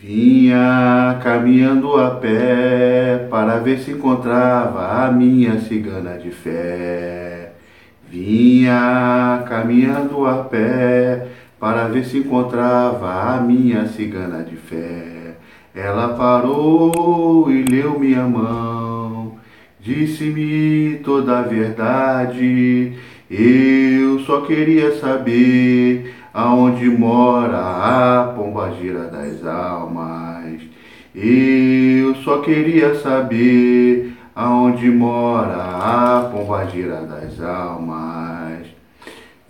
Vinha caminhando a pé para ver se encontrava a minha cigana de fé. Vinha caminhando a pé para ver se encontrava a minha cigana de fé. Ela parou e leu minha mão, disse-me toda a verdade. Eu só queria saber aonde mora a pombagira das almas. Eu só queria saber aonde mora a pombagira das almas.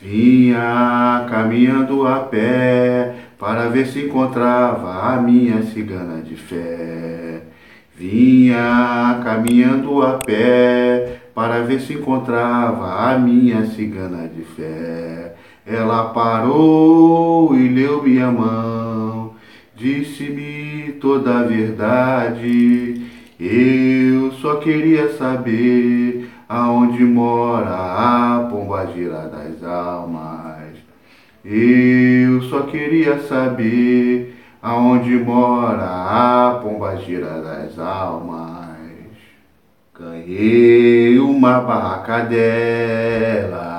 Vinha caminhando a pé para ver se encontrava a minha cigana de fé. Vinha caminhando a pé para ver se encontrava a minha cigana de fé. Ela parou e leu minha mão, disse-me toda a verdade. Eu só queria saber aonde mora a pombagira das almas. Eu só queria saber aonde mora a pombagira das almas. Ganhei uma barraca dela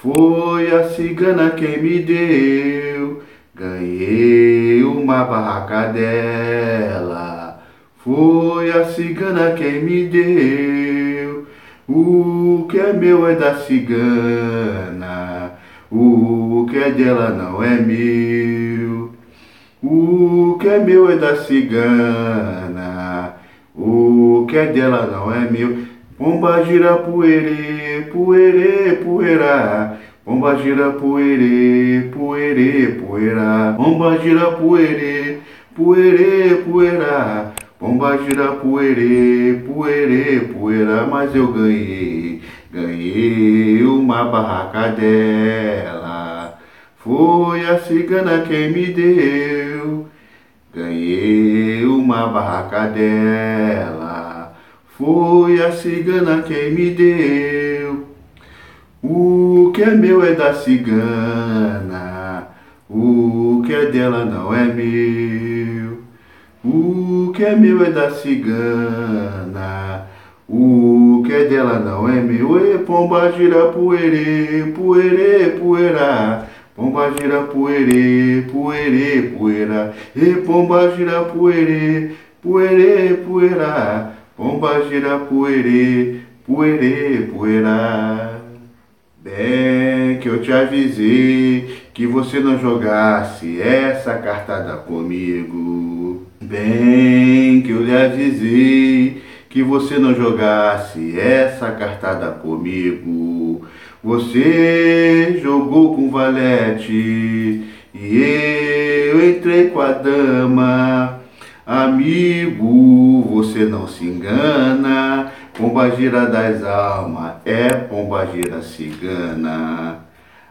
foi a cigana quem me deu, ganhei uma barraca dela. Foi a cigana quem me deu. O que é meu é da cigana, o que é dela não é meu. O que é meu é da cigana, o que é dela não é meu. Pomba gira poerê, poerê, poeira. Pomba gira poerê, poerê, poeira. Pomba gira poerê, poerê, poeira. Pomba gira poerê, poerê, poeira. Mas eu ganhei, ganhei uma barraca dela. Foi a cigana quem me deu. Ganhei uma barraca dela. Foi a cigana quem me deu. O que é meu é da cigana, o que é dela não é meu. O que é meu é da cigana, o que é dela não é meu. E pomba gira poerê, poerê, poeira. Pomba gira poerê, poerê, poeira. E pomba gira poerê, poerê, poeira. Pomba gira poerê, poerê, poeira. Bem que eu te avisei que você não jogasse essa cartada comigo. Bem que eu lhe avisei que você não jogasse essa cartada comigo. Você jogou com valete e eu entrei com a dama. Amigo, você não se engana, pombagira das almas é pombagira cigana.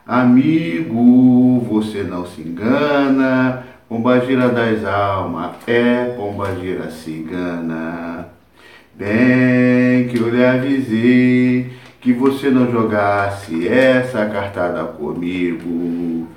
Amigo, você não se engana, pombagira das almas é pombagira cigana. Bem que eu lhe avisei que você não jogasse essa cartada comigo.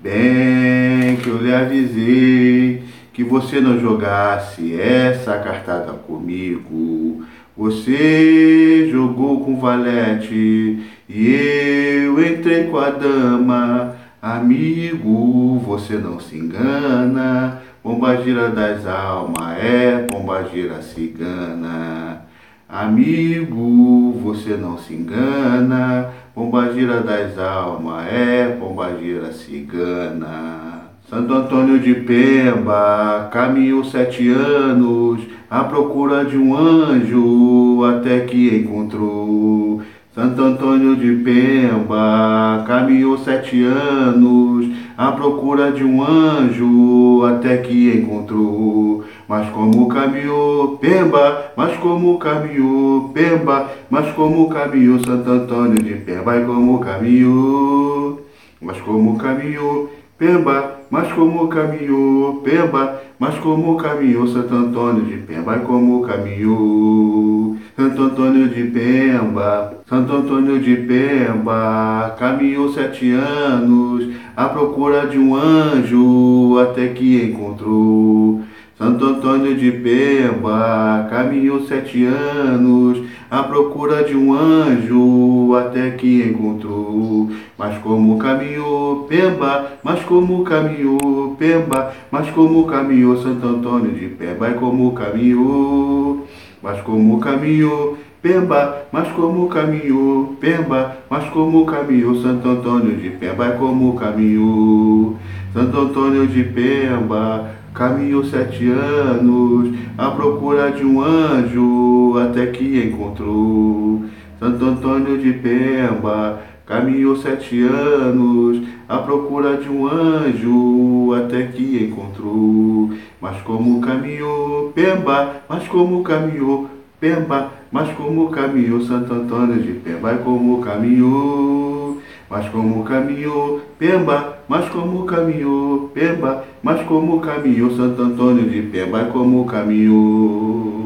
Bem que eu lhe avisei que você não jogasse essa cartada comigo. Você jogou com valete e eu entrei com a dama. Amigo, você não se engana. Pombagira das almas é pombagira cigana. Amigo, você não se engana. Pombagira das almas é pombagira cigana. Santo Antônio de Pemba caminhou sete anos à procura de um anjo até que encontrou. Santo Antônio de Pemba caminhou sete anos à procura de um anjo até que encontrou. Mas como caminhou Pemba, mas como caminhou Pemba, mas como caminhou Santo Antônio de Pemba e como caminhou, mas como caminhou Pemba, mas como caminhou, Pemba, mas como caminhou Santo Antônio de Pemba, como caminhou Santo Antônio de Pemba, Santo Antônio de Pemba, caminhou sete anos à procura de um anjo até que encontrou. Santo Antônio de Pemba caminhou sete anos à procura de um anjo até que encontrou. Mas como caminhou Pemba, mas como caminhou Pemba, mas como caminhou Santo Antônio de Pemba, e como caminhou, mas como caminhou Pemba, mas como caminhou Pemba, mas como caminhou Santo Antônio de Pemba, e como caminhou Santo Antônio de Pemba Caminhou sete anos à procura de um anjo até que encontrou. Santo Antônio de Pemba caminhou sete anos à procura de um anjo até que encontrou. Mas como caminhou Pemba, mas como caminhou Pemba, mas como caminhou Santo Antônio de Pemba, como caminhou, mas como caminhou Pemba, mas como caminhou Pemba, mas como caminhou Santo Antônio de Pemba, como caminhou.